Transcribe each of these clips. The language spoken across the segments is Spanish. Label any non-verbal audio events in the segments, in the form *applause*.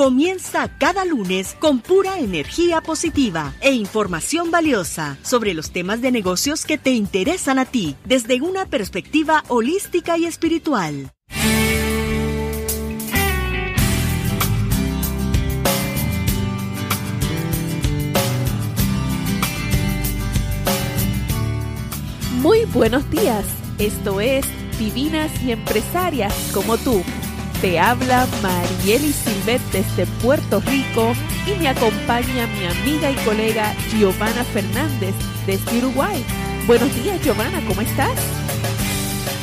Comienza cada lunes con pura energía positiva e información valiosa sobre los temas de negocios que te interesan a ti desde una perspectiva holística y espiritual. Muy buenos días, esto es Divinas y Empresarias como tú. Te habla Marieli Silvet desde Puerto Rico y me acompaña mi amiga y colega Giovanna Fernández desde Uruguay. Buenos días Giovanna, ¿cómo estás?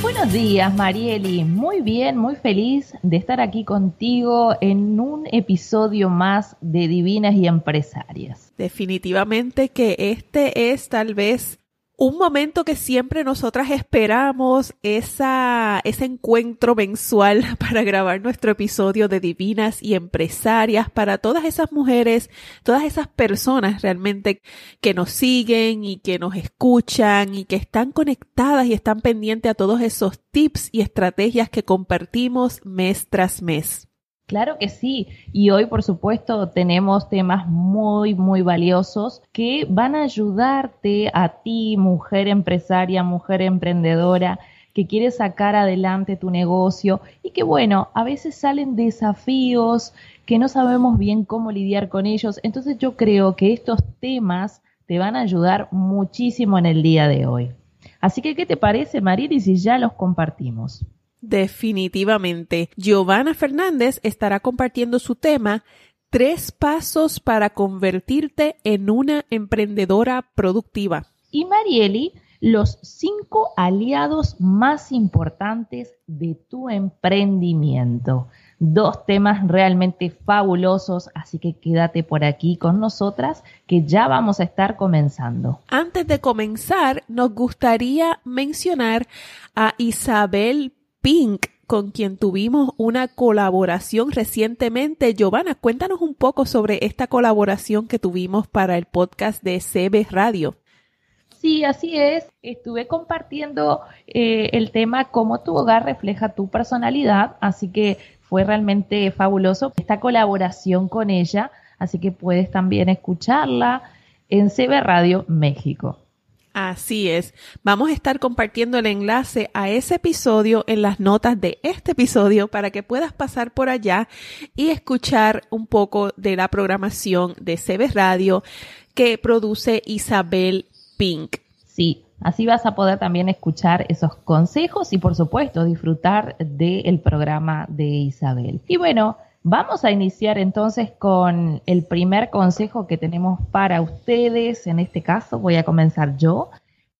Buenos días Marieli, muy bien, muy feliz de estar aquí contigo en un episodio más de Divinas y Empresarias. Definitivamente que este es tal vez un momento que siempre nosotras esperamos, esa, ese encuentro mensual *laughs* para grabar nuestro episodio de Divinas y Empresarias para todas esas mujeres, todas esas personas realmente que nos siguen y que nos escuchan y que están conectadas y están pendientes a todos esos tips y estrategias que compartimos mes tras mes. Claro que sí, y hoy por supuesto tenemos temas muy, muy valiosos que van a ayudarte a ti, mujer empresaria, mujer emprendedora, que quieres sacar adelante tu negocio y que bueno, a veces salen desafíos que no sabemos bien cómo lidiar con ellos. Entonces yo creo que estos temas te van a ayudar muchísimo en el día de hoy. Así que, ¿qué te parece, Marili, si ya los compartimos? Definitivamente. Giovanna Fernández estará compartiendo su tema Tres pasos para convertirte en una emprendedora productiva. Y Marieli, los cinco aliados más importantes de tu emprendimiento. Dos temas realmente fabulosos, así que quédate por aquí con nosotras que ya vamos a estar comenzando. Antes de comenzar, nos gustaría mencionar a Isabel Pink, con quien tuvimos una colaboración recientemente. Giovanna, cuéntanos un poco sobre esta colaboración que tuvimos para el podcast de CB Radio. Sí, así es. Estuve compartiendo eh, el tema cómo tu hogar refleja tu personalidad, así que fue realmente fabuloso esta colaboración con ella, así que puedes también escucharla en CB Radio México. Así es. Vamos a estar compartiendo el enlace a ese episodio en las notas de este episodio para que puedas pasar por allá y escuchar un poco de la programación de CB Radio que produce Isabel Pink. Sí, así vas a poder también escuchar esos consejos y por supuesto disfrutar del programa de Isabel. Y bueno, Vamos a iniciar entonces con el primer consejo que tenemos para ustedes. En este caso voy a comenzar yo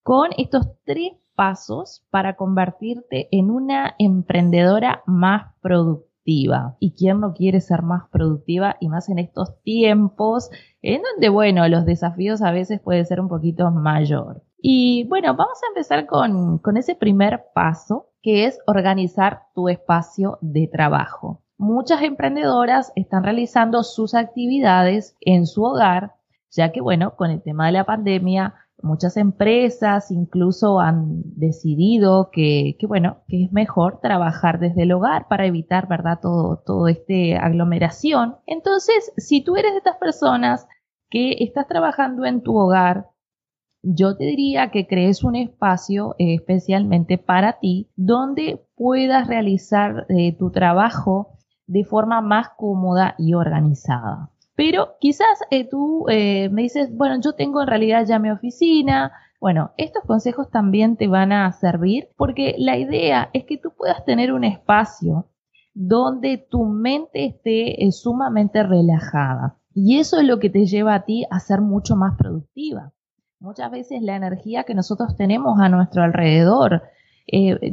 con estos tres pasos para convertirte en una emprendedora más productiva. ¿Y quién no quiere ser más productiva? Y más en estos tiempos en donde, bueno, los desafíos a veces pueden ser un poquito mayor. Y bueno, vamos a empezar con, con ese primer paso que es organizar tu espacio de trabajo muchas emprendedoras están realizando sus actividades en su hogar, ya que, bueno, con el tema de la pandemia, muchas empresas incluso han decidido que, bueno, que es mejor trabajar desde el hogar para evitar, ¿verdad?, todo, todo este aglomeración. Entonces, si tú eres de estas personas que estás trabajando en tu hogar, yo te diría que crees un espacio especialmente para ti donde puedas realizar eh, tu trabajo de forma más cómoda y organizada. Pero quizás eh, tú eh, me dices, bueno, yo tengo en realidad ya mi oficina, Bueno, estos consejos también te van a servir porque la idea es que tú puedas tener un espacio donde tu mente esté eh, sumamente relajada. Y eso es lo que te lleva a ti a ser mucho más productiva. Muchas veces la energía que nosotros tenemos a nuestro alrededor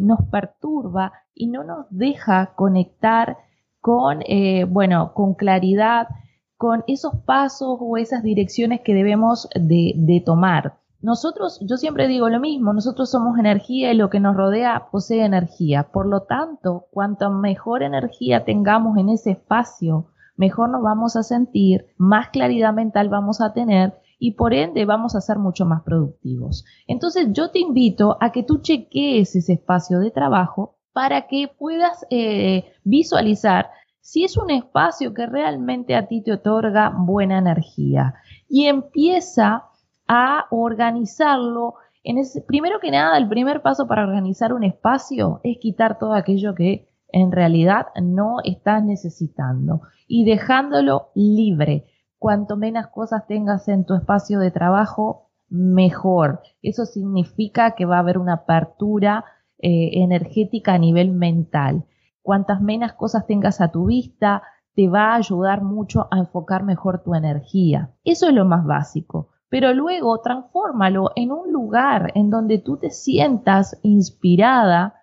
nos perturba y no nos deja conectar con, eh, bueno, con claridad, con esos pasos o esas direcciones que debemos de tomar. Nosotros, yo siempre digo lo mismo, nosotros somos energía y lo que nos rodea posee energía. Por lo tanto, cuanto mejor energía tengamos en ese espacio, mejor nos vamos a sentir, más claridad mental vamos a tener y por ende vamos a ser mucho más productivos. Entonces yo te invito a que tú chequees ese espacio de trabajo para que puedas eh, visualizar si es un espacio que realmente a ti te otorga buena energía. Y empieza a organizarlo. En ese, primero que nada, el primer paso para organizar un espacio es quitar todo aquello que en realidad no estás necesitando y dejándolo libre. Cuanto menos cosas tengas en tu espacio de trabajo, mejor. Eso significa que va a haber una apertura eh, energética a nivel mental. Cuantas menos cosas tengas a tu vista, te va a ayudar mucho a enfocar mejor tu energía. Eso es lo más básico pero luego transfórmalo en un lugar en donde tú te sientas inspirada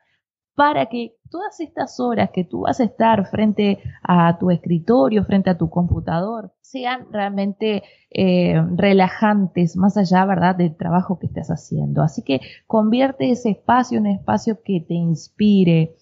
para que todas estas horas que tú vas a estar frente a tu escritorio, frente a tu computador, sean realmente eh, relajantes, más allá, ¿verdad?, del trabajo que estés haciendo. Así que convierte ese espacio en un espacio que te inspire.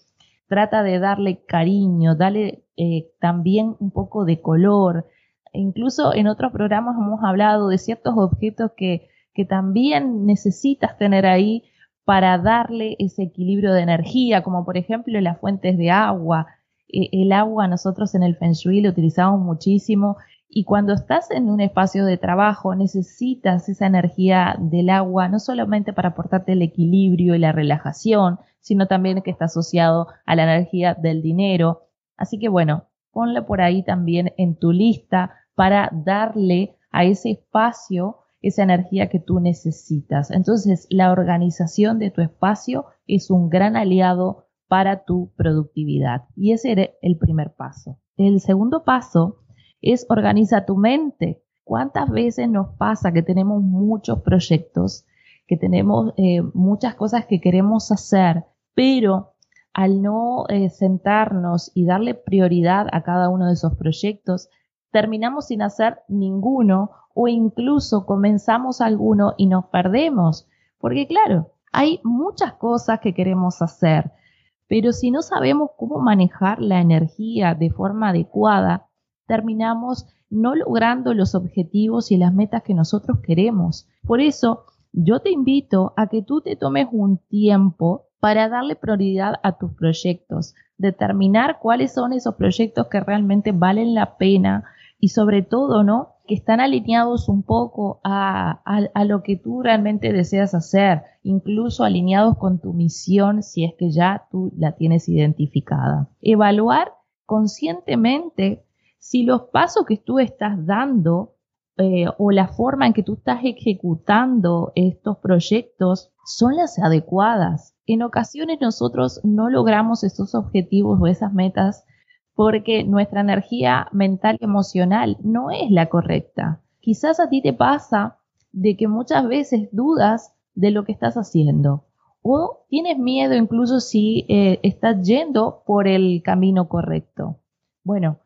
Trata de darle cariño, dale eh, también un poco de color, Incluso en otros programas hemos hablado de ciertos objetos que, que también necesitas tener ahí para darle ese equilibrio de energía, como por ejemplo las fuentes de agua. E, el agua nosotros en el Feng Shui lo utilizamos muchísimo y cuando estás en un espacio de trabajo necesitas esa energía del agua no solamente para aportarte el equilibrio y la relajación, sino también que está asociado a la energía del dinero. Así que bueno, ponle por ahí también en tu lista para darle a ese espacio esa energía que tú necesitas. Entonces, la organización de tu espacio es un gran aliado para tu productividad. Y ese era el primer paso. El segundo paso es organiza tu mente. ¿Cuántas veces nos pasa que tenemos muchos proyectos, que tenemos eh, muchas cosas que queremos hacer, pero al no eh, sentarnos y darle prioridad a cada uno de esos proyectos, terminamos sin hacer ninguno o incluso comenzamos alguno y nos perdemos. Porque claro, hay muchas cosas que queremos hacer, pero si no sabemos cómo manejar la energía de forma adecuada, terminamos no logrando los objetivos y las metas que nosotros queremos. Por eso, yo te invito a que tú te tomes un tiempo para darle prioridad a tus proyectos, determinar cuáles son esos proyectos que realmente valen la pena y sobre todo, ¿no? Que están alineados un poco a, a, lo que tú realmente deseas hacer, incluso alineados con tu misión si es que ya tú la tienes identificada. Evaluar conscientemente si los pasos que tú estás dando eh, o la forma en que tú estás ejecutando estos proyectos son las adecuadas. En ocasiones nosotros no logramos esos objetivos o esas metas porque nuestra energía mental y emocional no es la correcta. Quizás a ti te pasa de que muchas veces dudas de lo que estás haciendo o tienes miedo incluso si eh, estás yendo por el camino correcto. Bueno,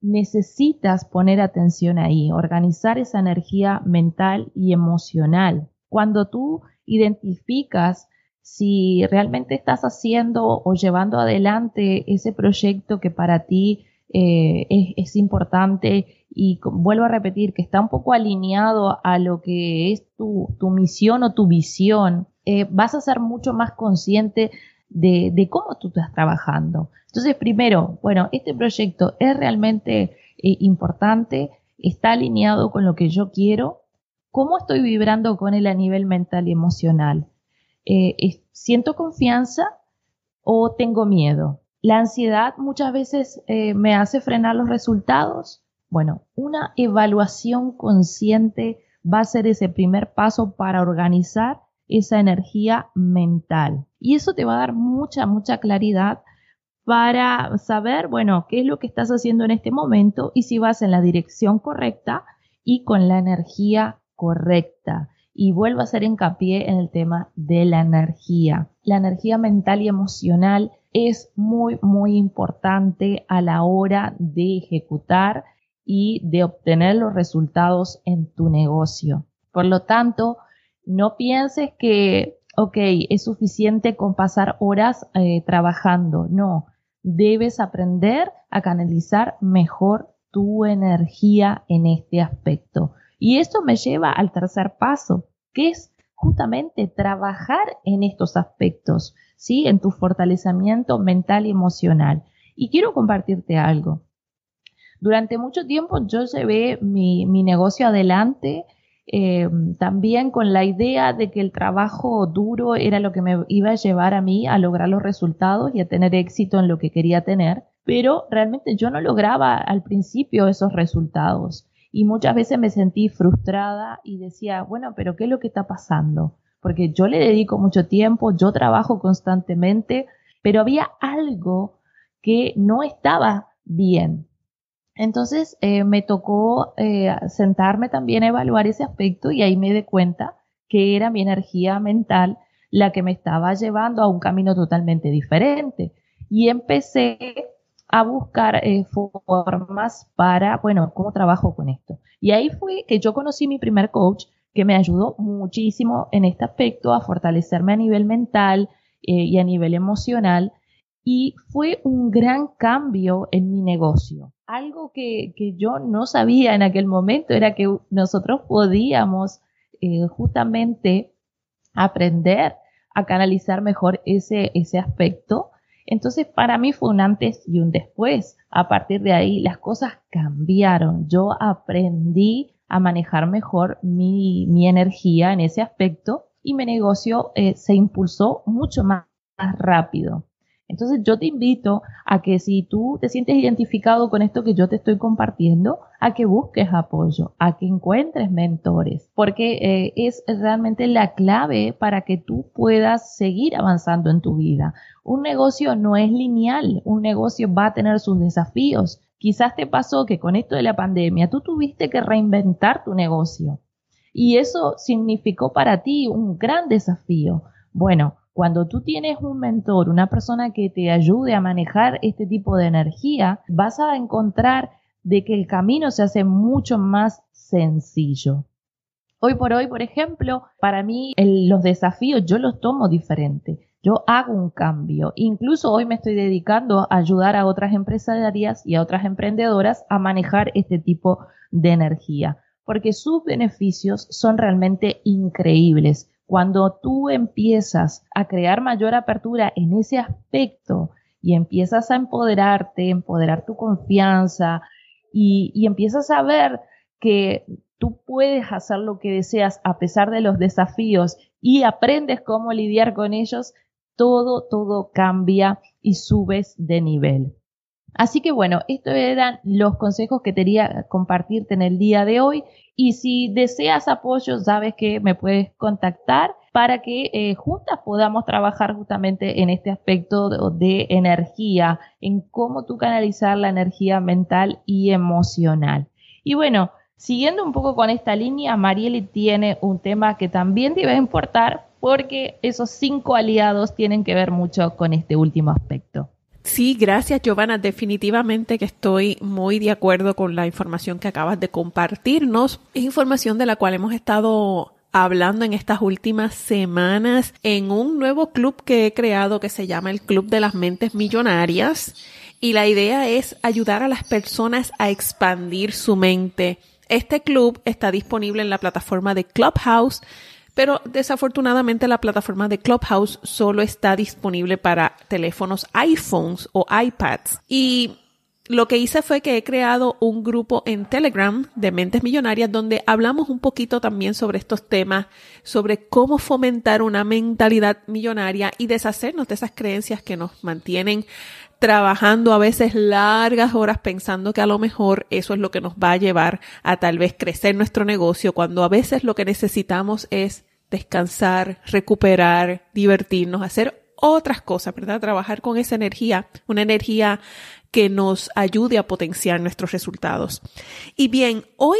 necesitas poner atención ahí, organizar esa energía mental y emocional. Cuando tú identificas si realmente estás haciendo o llevando adelante ese proyecto que para ti eh, es, importante y vuelvo a repetir que está un poco alineado a lo que es tu, misión o tu visión, eh, vas a ser mucho más consciente de, cómo tú estás trabajando. Entonces, primero, bueno, este proyecto es realmente eh, importante, está alineado con lo que yo quiero, cómo estoy vibrando con él a nivel mental y emocional. Eh, ¿siento confianza o tengo miedo? La ansiedad muchas veces eh, me hace frenar los resultados. Bueno, una evaluación consciente va a ser ese primer paso para organizar esa energía mental. Y eso te va a dar mucha, mucha claridad para saber, bueno, qué es lo que estás haciendo en este momento y si vas en la dirección correcta y con la energía correcta. Y vuelvo a hacer hincapié en el tema de la energía. La energía mental y emocional es muy, muy importante a la hora de ejecutar y de obtener los resultados en tu negocio. Por lo tanto, no pienses que, ok, es suficiente con pasar horas eh, trabajando. No, debes aprender a canalizar mejor tu energía en este aspecto. Y esto me lleva al tercer paso, que es justamente trabajar en estos aspectos, ¿sí? En tu fortalecimiento mental y emocional. Y quiero compartirte algo. Durante mucho tiempo yo llevé mi, mi negocio adelante eh, también con la idea de que el trabajo duro era lo que me iba a llevar a mí a lograr los resultados y a tener éxito en lo que quería tener, pero realmente yo no lograba al principio esos resultados y muchas veces me sentí frustrada y decía, bueno, pero ¿qué es lo que está pasando? Porque yo le dedico mucho tiempo, yo trabajo constantemente, pero había algo que no estaba bien. Entonces eh, me tocó eh, sentarme también a evaluar ese aspecto y ahí me di cuenta que era mi energía mental la que me estaba llevando a un camino totalmente diferente. Y empecé a buscar eh, formas para, bueno, ¿cómo trabajo con esto? Y ahí fue que yo conocí mi primer coach que me ayudó muchísimo en este aspecto a fortalecerme a nivel mental y a nivel emocional. Y fue un gran cambio en mi negocio algo que, yo no sabía en aquel momento era que nosotros podíamos eh, justamente aprender a canalizar mejor ese, ese aspecto. Entonces, para mí fue un antes y un después. A partir de ahí, las cosas cambiaron. Yo aprendí a manejar mejor mi, mi energía en ese aspecto y mi negocio eh, se impulsó mucho más rápido. Entonces yo te invito a que si tú te sientes identificado con esto que yo te estoy compartiendo, a que busques apoyo, a que encuentres mentores, porque eh, es realmente la clave para que tú puedas seguir avanzando en tu vida. Un negocio no es lineal, un negocio va a tener sus desafíos. Quizás te pasó que con esto de la pandemia tú tuviste que reinventar tu negocio y eso significó para ti un gran desafío. Bueno, cuando tú tienes un mentor, una persona que te ayude a manejar este tipo de energía, vas a encontrar de que el camino se hace mucho más sencillo. Hoy por hoy, por ejemplo, para mí los desafíos yo los tomo diferente. Yo hago un cambio. Incluso hoy me estoy dedicando a ayudar a otras empresarias y a otras emprendedoras a manejar este tipo de energía, porque sus beneficios son realmente increíbles. Cuando tú empiezas a crear mayor apertura en ese aspecto y empiezas a empoderarte, empoderar tu confianza y, empiezas a ver que tú puedes hacer lo que deseas a pesar de los desafíos y aprendes cómo lidiar con ellos, todo, todo cambia y subes de nivel. Así que bueno, estos eran los consejos que quería compartirte en el día de hoy. Y si deseas apoyo, sabes que me puedes contactar para que eh, juntas podamos trabajar justamente en este aspecto de, energía, en cómo tú canalizar la energía mental y emocional. Y bueno, siguiendo un poco con esta línea, Marieli tiene un tema que también debe importar porque esos cinco aliados tienen que ver mucho con este último aspecto. Sí, gracias Giovanna. Definitivamente que estoy muy de acuerdo con la información que acabas de compartirnos. Es información de la cual hemos estado hablando en estas últimas semanas en un nuevo club que he creado que se llama el Club de las Mentes Millonarias. Y la idea es ayudar a las personas a expandir su mente. Este club está disponible en la plataforma de Clubhouse pero desafortunadamente la plataforma de Clubhouse solo está disponible para teléfonos iPhones o iPads. Y lo que hice fue que he creado un grupo en Telegram de Mentes Millonarias donde hablamos un poquito también sobre estos temas, sobre cómo fomentar una mentalidad millonaria y deshacernos de esas creencias que nos mantienen trabajando a veces largas horas pensando que a lo mejor eso es lo que nos va a llevar a tal vez crecer nuestro negocio, cuando a veces lo que necesitamos es descansar, recuperar, divertirnos, hacer otras cosas, ¿verdad? Trabajar con esa energía, una energía que nos ayude a potenciar nuestros resultados. Y bien, hoy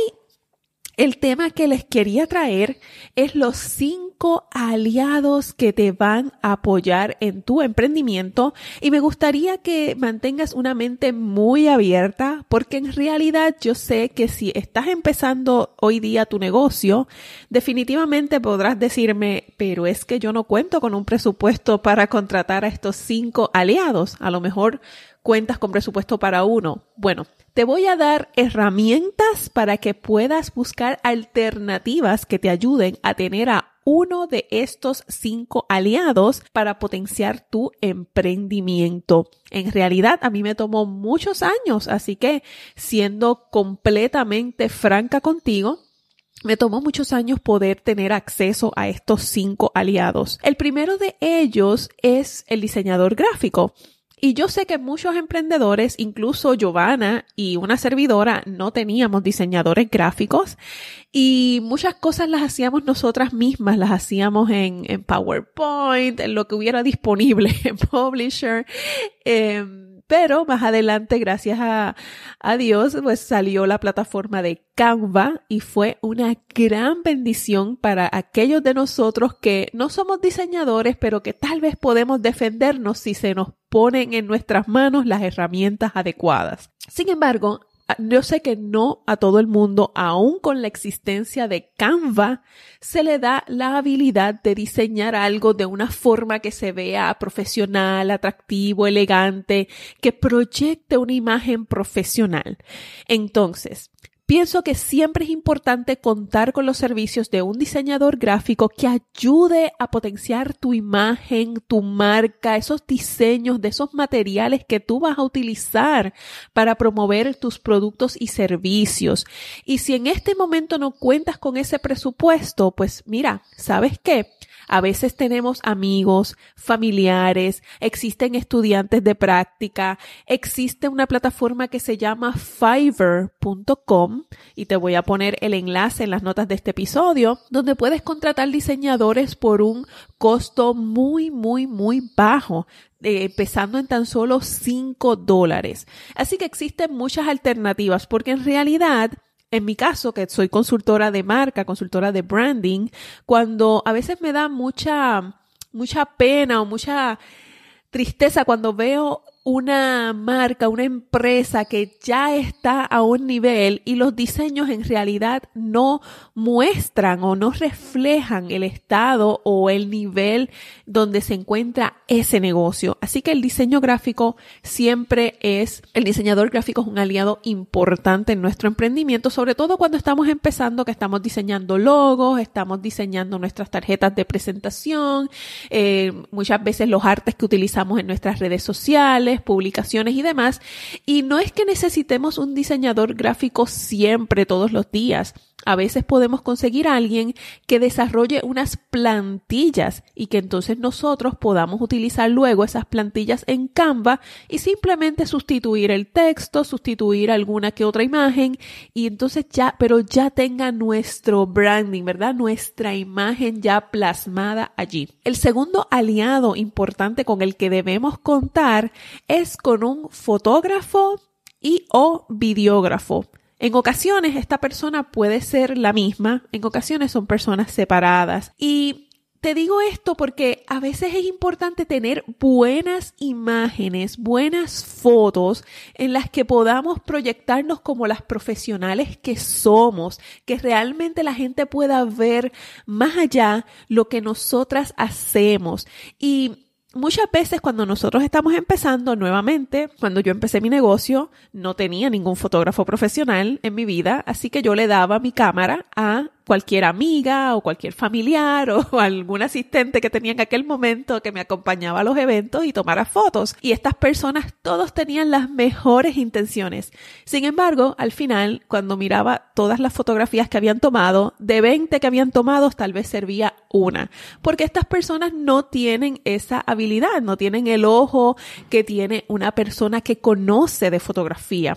el tema que les quería traer es los cinco aliados que te van a apoyar en tu emprendimiento y me gustaría que mantengas una mente muy abierta porque en realidad yo sé que si estás empezando hoy día tu negocio, definitivamente podrás decirme, pero es que yo no cuento con un presupuesto para contratar a estos cinco aliados. A lo mejor cuentas con presupuesto para uno. Bueno, te voy a dar herramientas para que puedas buscar alternativas que te ayuden a tener a uno de estos cinco aliados para potenciar tu emprendimiento. En realidad, a mí me tomó muchos años, así que siendo completamente franca contigo, me tomó muchos años poder tener acceso a estos cinco aliados. El primero de ellos es el diseñador gráfico. Y yo sé que muchos emprendedores, incluso Giovanna y una servidora, no teníamos diseñadores gráficos y muchas cosas las hacíamos nosotras mismas, las hacíamos en, PowerPoint, en lo que hubiera disponible *laughs* en Publisher. Em, pero más adelante, gracias a, Dios, pues salió la plataforma de Canva y fue una gran bendición para aquellos de nosotros que no somos diseñadores, pero que tal vez podemos defendernos si se nos ponen en nuestras manos las herramientas adecuadas. Sin embargo, yo sé que no a todo el mundo, aún con la existencia de Canva, se le da la habilidad de diseñar algo de una forma que se vea profesional, atractivo, elegante, que proyecte una imagen profesional. Entonces, Pienso que siempre es importante contar con los servicios de un diseñador gráfico que ayude a potenciar tu imagen, tu marca, esos diseños de esos materiales que tú vas a utilizar para promover tus productos y servicios. Y si en este momento no cuentas con ese presupuesto, pues mira, ¿sabes qué? A veces tenemos amigos, familiares, existen estudiantes de práctica, existe una plataforma que se llama fiverr.com y te voy a poner el enlace en las notas de este episodio, donde puedes contratar diseñadores por un costo muy, muy, muy bajo. Eh, empezando en tan solo 5 dólares. Así que existen muchas alternativas porque en realidad en mi caso, que soy consultora de marca, consultora de branding, cuando a veces me da mucha, mucha pena o mucha tristeza cuando veo una marca, una empresa que ya está a un nivel y los diseños en realidad no muestran o no reflejan el estado o el nivel donde se encuentra ese negocio. Así que el diseño gráfico siempre es, el diseñador gráfico es un aliado importante en nuestro emprendimiento, sobre todo cuando estamos empezando, que estamos diseñando logos, estamos diseñando nuestras tarjetas de presentación, eh, muchas veces los artes que utilizamos en nuestras redes sociales, publicaciones y demás. Y no es que necesitemos un diseñador gráfico siempre, todos los días. A veces podemos conseguir a alguien que desarrolle unas plantillas y que entonces nosotros podamos utilizar luego esas plantillas en Canva y simplemente sustituir el texto, sustituir alguna que otra imagen y entonces ya, pero ya tenga nuestro branding, ¿verdad? Nuestra imagen ya plasmada allí. El segundo aliado importante con el que debemos contar es con un fotógrafo y o videógrafo. En ocasiones esta persona puede ser la misma, en ocasiones son personas separadas. Y te digo esto porque a veces es importante tener buenas imágenes, buenas fotos en las que podamos proyectarnos como las profesionales que somos, que realmente la gente pueda ver más allá lo que nosotras hacemos. Y Muchas veces cuando nosotros estamos empezando nuevamente, cuando yo empecé mi negocio, no tenía ningún fotógrafo profesional en mi vida, así que yo le daba mi cámara a cualquier amiga o cualquier familiar *laughs* o algún asistente que tenía en aquel momento que me acompañaba a los eventos y tomara fotos. Y estas personas todos tenían las mejores intenciones. Sin embargo, al final, cuando miraba todas las fotografías que habían tomado, de 20 que habían tomado, tal vez servía una. Porque estas personas no tienen esa habilidad, no tienen el ojo que tiene una persona que conoce de fotografía.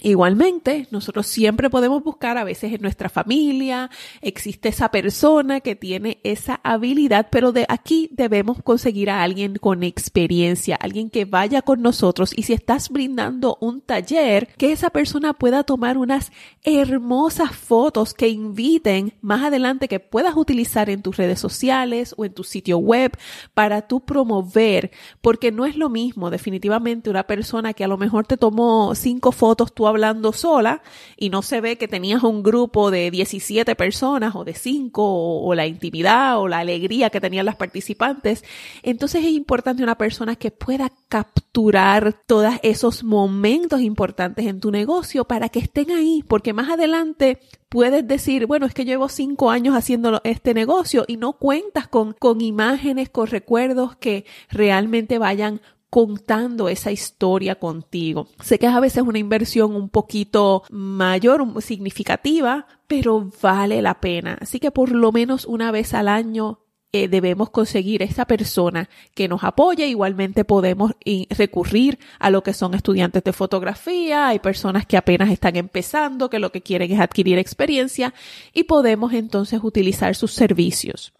Igualmente, nosotros siempre podemos buscar, a veces en nuestra familia existe esa persona que tiene esa habilidad, pero de aquí debemos conseguir a alguien con experiencia, alguien que vaya con nosotros. Y si estás brindando un taller, que esa persona pueda tomar unas hermosas fotos que inviten más adelante que puedas utilizar en tus redes sociales o en tu sitio web para tú promover, porque no es lo mismo definitivamente una persona que a lo mejor te tomó cinco fotos, tú hablando sola y no se ve que tenías un grupo de 17 personas o de 5 o, la intimidad o la alegría que tenían las participantes. Entonces es importante una persona que pueda capturar todos esos momentos importantes en tu negocio para que estén ahí, porque más adelante puedes decir, bueno, es que llevo cinco años haciendo este negocio y no cuentas con, con imágenes, con recuerdos que realmente vayan contando esa historia contigo. Sé que es a veces una inversión un poquito mayor, significativa, pero vale la pena. Así que por lo menos una vez al año eh, debemos conseguir esa persona que nos apoye. Igualmente podemos recurrir a lo que son estudiantes de fotografía. Hay personas que apenas están empezando, que lo que quieren es adquirir experiencia y podemos entonces utilizar sus servicios.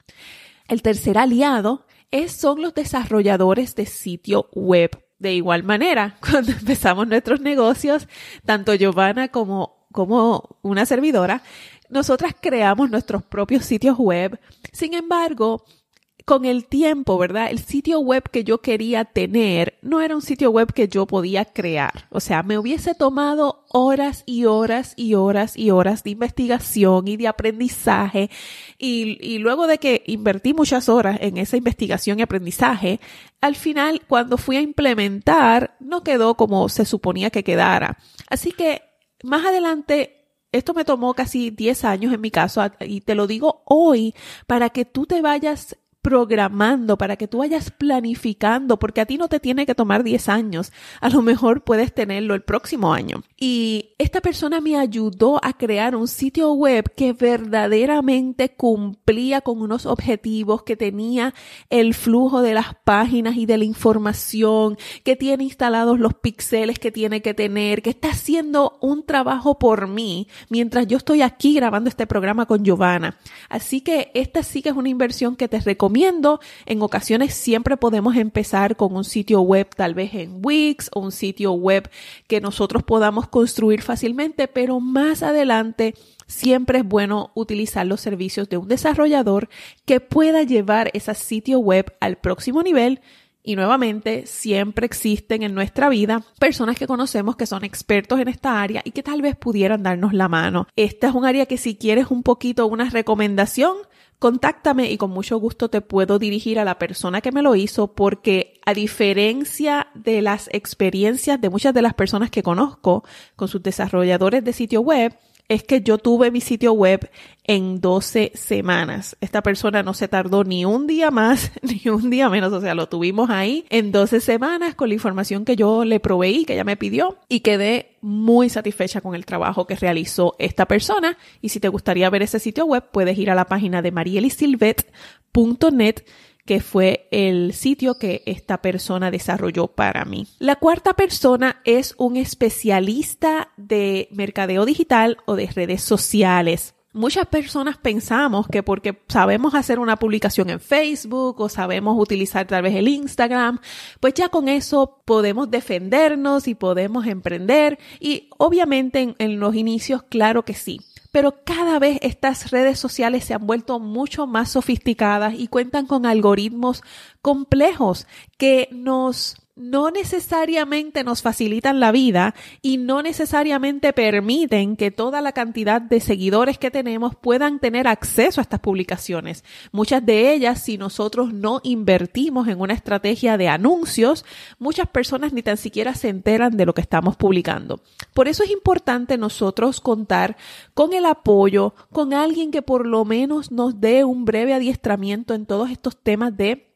El tercer aliado es, son los desarrolladores de sitio web. De igual manera, *laughs* cuando empezamos nuestros negocios, tanto Giovanna como, como una servidora, nosotras creamos nuestros propios sitios web. Sin embargo, con el tiempo, ¿verdad? El sitio web que yo quería tener no era un sitio web que yo podía crear. O sea, me hubiese tomado horas y horas y horas y horas de investigación y de aprendizaje. Y, luego de que invertí muchas horas en esa investigación y aprendizaje, al final, cuando fui a implementar, no quedó como se suponía que quedara. Así que más adelante esto me tomó casi 10 años en mi caso y te lo digo hoy para que tú te vayas programando, para que tú vayas planificando, porque a ti no te tiene que tomar 10 años, a lo mejor puedes tenerlo el próximo año. Y esta persona me ayudó a crear un sitio web que verdaderamente cumplía con unos objetivos, que tenía el flujo de las páginas y de la información, que tiene instalados los píxeles que tiene que tener, que está haciendo un trabajo por mí mientras yo estoy aquí grabando este programa con Giovanna. Así que esta sí que es una inversión que te recomiendo en ocasiones siempre podemos empezar con un sitio web tal vez en Wix o un sitio web que nosotros podamos construir fácilmente, pero más adelante siempre es bueno utilizar los servicios de un desarrollador que pueda llevar ese sitio web al próximo nivel y nuevamente, siempre existen en nuestra vida personas que conocemos que son expertos en esta área y que tal vez pudieran darnos la mano. Esta es un área que si quieres un poquito una recomendación, contáctame y con mucho gusto te puedo dirigir a la persona que me lo hizo porque a diferencia de las experiencias de muchas de las personas que conozco con sus desarrolladores de sitio web, es que yo tuve mi sitio web en 12 semanas. Esta persona no se tardó ni un día más *laughs* ni un día menos, o sea, lo tuvimos ahí en 12 semanas con la información que yo le proveí, que ella me pidió y quedé muy satisfecha con el trabajo que realizó esta persona. Y si te gustaría ver ese sitio web, puedes ir a la página de marielisilvet.net que fue el sitio que esta persona desarrolló para mí. La cuarta persona es un especialista de mercadeo digital o de redes sociales. Muchas personas pensamos que porque sabemos hacer una publicación en Facebook o sabemos utilizar tal vez el Instagram, pues ya con eso podemos defendernos y podemos emprender. Y obviamente en, los inicios, claro que sí pero cada vez estas redes sociales se han vuelto mucho más sofisticadas y cuentan con algoritmos complejos que nos no necesariamente nos facilitan la vida y no necesariamente permiten que toda la cantidad de seguidores que tenemos puedan tener acceso a estas publicaciones. Muchas de ellas, si nosotros no invertimos en una estrategia de anuncios, muchas personas ni tan siquiera se enteran de lo que estamos publicando. Por eso es importante nosotros contar con el apoyo, con alguien que por lo menos nos dé un breve adiestramiento en todos estos temas de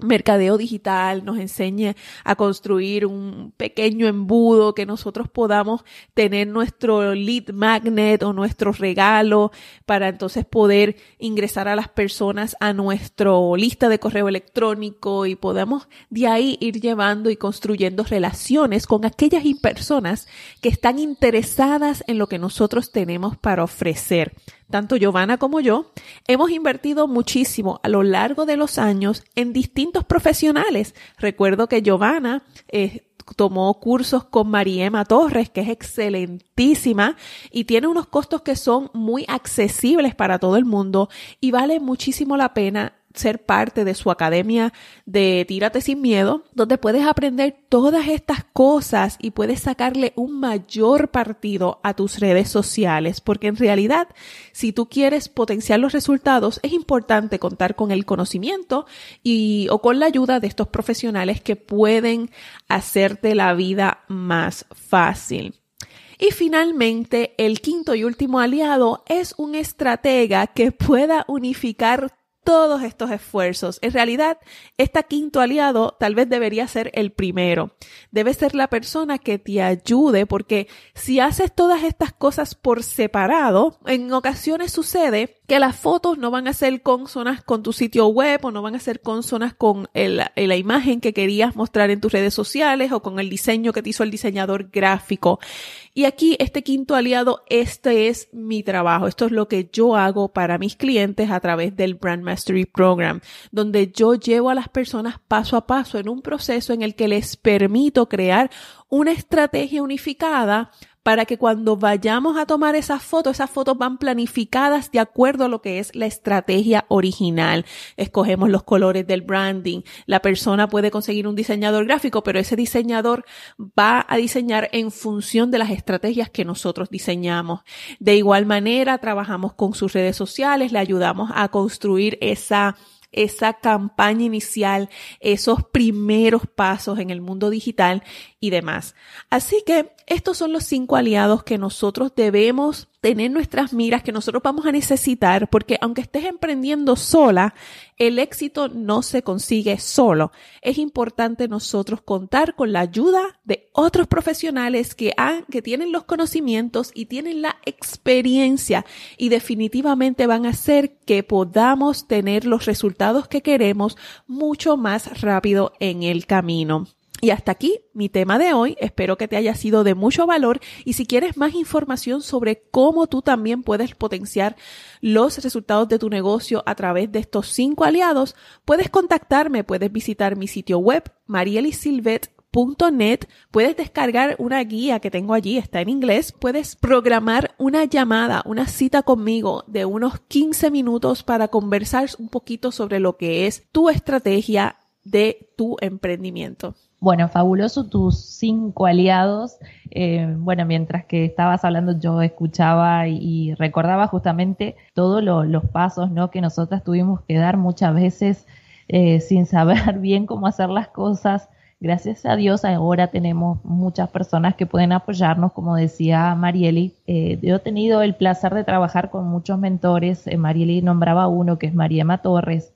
mercadeo digital, nos enseñe a construir un pequeño embudo que nosotros podamos tener nuestro lead magnet o nuestro regalo para entonces poder ingresar a las personas a nuestro lista de correo electrónico y podamos de ahí ir llevando y construyendo relaciones con aquellas personas que están interesadas en lo que nosotros tenemos para ofrecer tanto Giovanna como yo, hemos invertido muchísimo a lo largo de los años en distintos profesionales. Recuerdo que Giovanna eh, tomó cursos con Mariema Torres, que es excelentísima y tiene unos costos que son muy accesibles para todo el mundo y vale muchísimo la pena ser parte de su academia de Tírate sin miedo, donde puedes aprender todas estas cosas y puedes sacarle un mayor partido a tus redes sociales, porque en realidad, si tú quieres potenciar los resultados, es importante contar con el conocimiento y o con la ayuda de estos profesionales que pueden hacerte la vida más fácil. Y finalmente, el quinto y último aliado es un estratega que pueda unificar todos estos esfuerzos. En realidad, este quinto aliado tal vez debería ser el primero. Debe ser la persona que te ayude porque si haces todas estas cosas por separado, en ocasiones sucede que las fotos no van a ser consonas con tu sitio web o no van a ser consonas con la imagen que querías mostrar en tus redes sociales o con el diseño que te hizo el diseñador gráfico. Y aquí este quinto aliado, este es mi trabajo. Esto es lo que yo hago para mis clientes a través del Brand Mastery Program, donde yo llevo a las personas paso a paso en un proceso en el que les permito crear una estrategia unificada para que cuando vayamos a tomar esas fotos, esas fotos van planificadas de acuerdo a lo que es la estrategia original. Escogemos los colores del branding. La persona puede conseguir un diseñador gráfico, pero ese diseñador va a diseñar en función de las estrategias que nosotros diseñamos. De igual manera, trabajamos con sus redes sociales, le ayudamos a construir esa esa campaña inicial, esos primeros pasos en el mundo digital y demás. Así que estos son los cinco aliados que nosotros debemos tener nuestras miras, que nosotros vamos a necesitar, porque aunque estés emprendiendo sola, el éxito no se consigue solo. Es importante nosotros contar con la ayuda de otros profesionales que, han, que tienen los conocimientos y tienen la experiencia y definitivamente van a hacer que podamos tener los resultados que queremos mucho más rápido en el camino. Y hasta aquí mi tema de hoy. Espero que te haya sido de mucho valor y si quieres más información sobre cómo tú también puedes potenciar los resultados de tu negocio a través de estos cinco aliados, puedes contactarme, puedes visitar mi sitio web marielisilvet.net, puedes descargar una guía que tengo allí, está en inglés, puedes programar una llamada, una cita conmigo de unos 15 minutos para conversar un poquito sobre lo que es tu estrategia de tu emprendimiento. Bueno, fabuloso tus cinco aliados. Eh, bueno, mientras que estabas hablando yo escuchaba y, recordaba justamente todos los pasos ¿no? que nosotras tuvimos que dar muchas veces eh, sin saber *laughs* bien cómo hacer las cosas. Gracias a Dios ahora tenemos muchas personas que pueden apoyarnos, como decía Marieli. Eh, yo he tenido el placer de trabajar con muchos mentores. Marieli nombraba uno que es Mariema Torres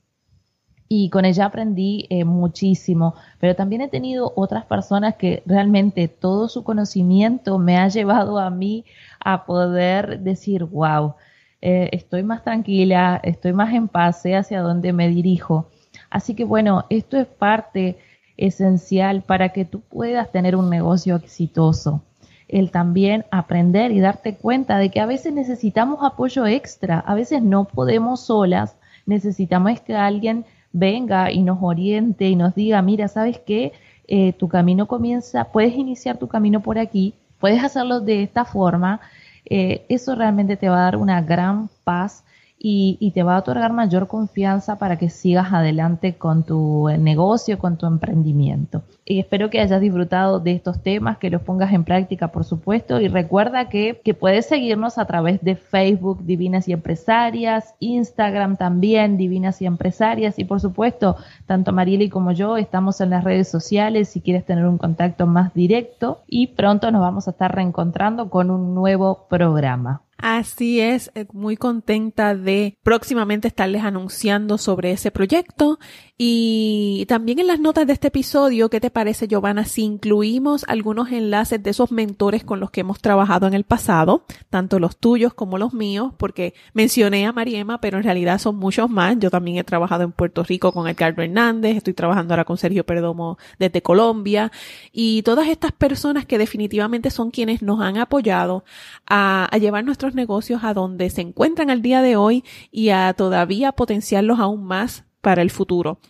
y con ella aprendí eh, muchísimo, pero también he tenido otras personas que realmente todo su conocimiento me ha llevado a mí a poder decir, wow, eh, estoy más tranquila, estoy más en paz, sé hacia dónde me dirijo. Así que bueno, esto es parte esencial para que tú puedas tener un negocio exitoso. El también aprender y darte cuenta de que a veces necesitamos apoyo extra, a veces no podemos solas, necesitamos que alguien venga y nos oriente y nos diga, mira, ¿sabes qué? Eh, tu camino comienza, puedes iniciar tu camino por aquí, puedes hacerlo de esta forma, eh, eso realmente te va a dar una gran paz y, te va a otorgar mayor confianza para que sigas adelante con tu negocio, con tu emprendimiento. Y espero que hayas disfrutado de estos temas, que los pongas en práctica, por supuesto. Y recuerda que, que puedes seguirnos a través de Facebook Divinas y Empresarias, Instagram también Divinas y Empresarias. Y por supuesto, tanto Marieli como yo estamos en las redes sociales si quieres tener un contacto más directo. Y pronto nos vamos a estar reencontrando con un nuevo programa. Así es, eh, muy contenta de próximamente estarles anunciando sobre ese proyecto. Y también en las notas de este episodio, ¿qué te parece Giovanna si incluimos algunos enlaces de esos mentores con los que hemos trabajado en el pasado, tanto los tuyos como los míos, porque mencioné a Mariema, pero en realidad son muchos más. Yo también he trabajado en Puerto Rico con Edgardo Hernández, estoy trabajando ahora con Sergio Perdomo desde Colombia. Y todas estas personas que definitivamente son quienes nos han apoyado a, a llevar nuestros negocios a donde se encuentran al día de hoy y a todavía potenciarlos aún más para el futuro.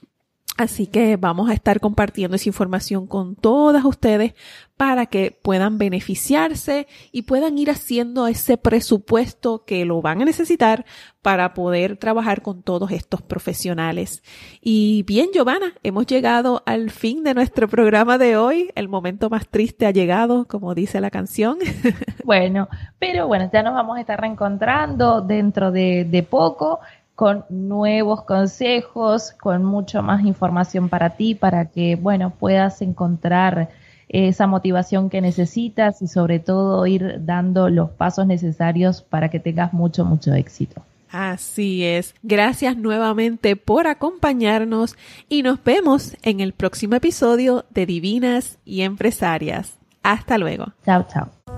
Así que vamos a estar compartiendo esa información con todas ustedes para que puedan beneficiarse y puedan ir haciendo ese presupuesto que lo van a necesitar para poder trabajar con todos estos profesionales. Y bien, Giovanna, hemos llegado al fin de nuestro programa de hoy. El momento más triste ha llegado, como dice la canción. *laughs* Bueno, pero bueno, ya nos vamos a estar reencontrando dentro de, de poco con nuevos consejos, con mucho más información para ti, para que, bueno, puedas encontrar esa motivación que necesitas y sobre todo ir dando los pasos necesarios para que tengas mucho, mucho éxito. Así es. Gracias nuevamente por acompañarnos y nos vemos en el próximo episodio de Divinas y Empresarias. Hasta luego. Chao, chao.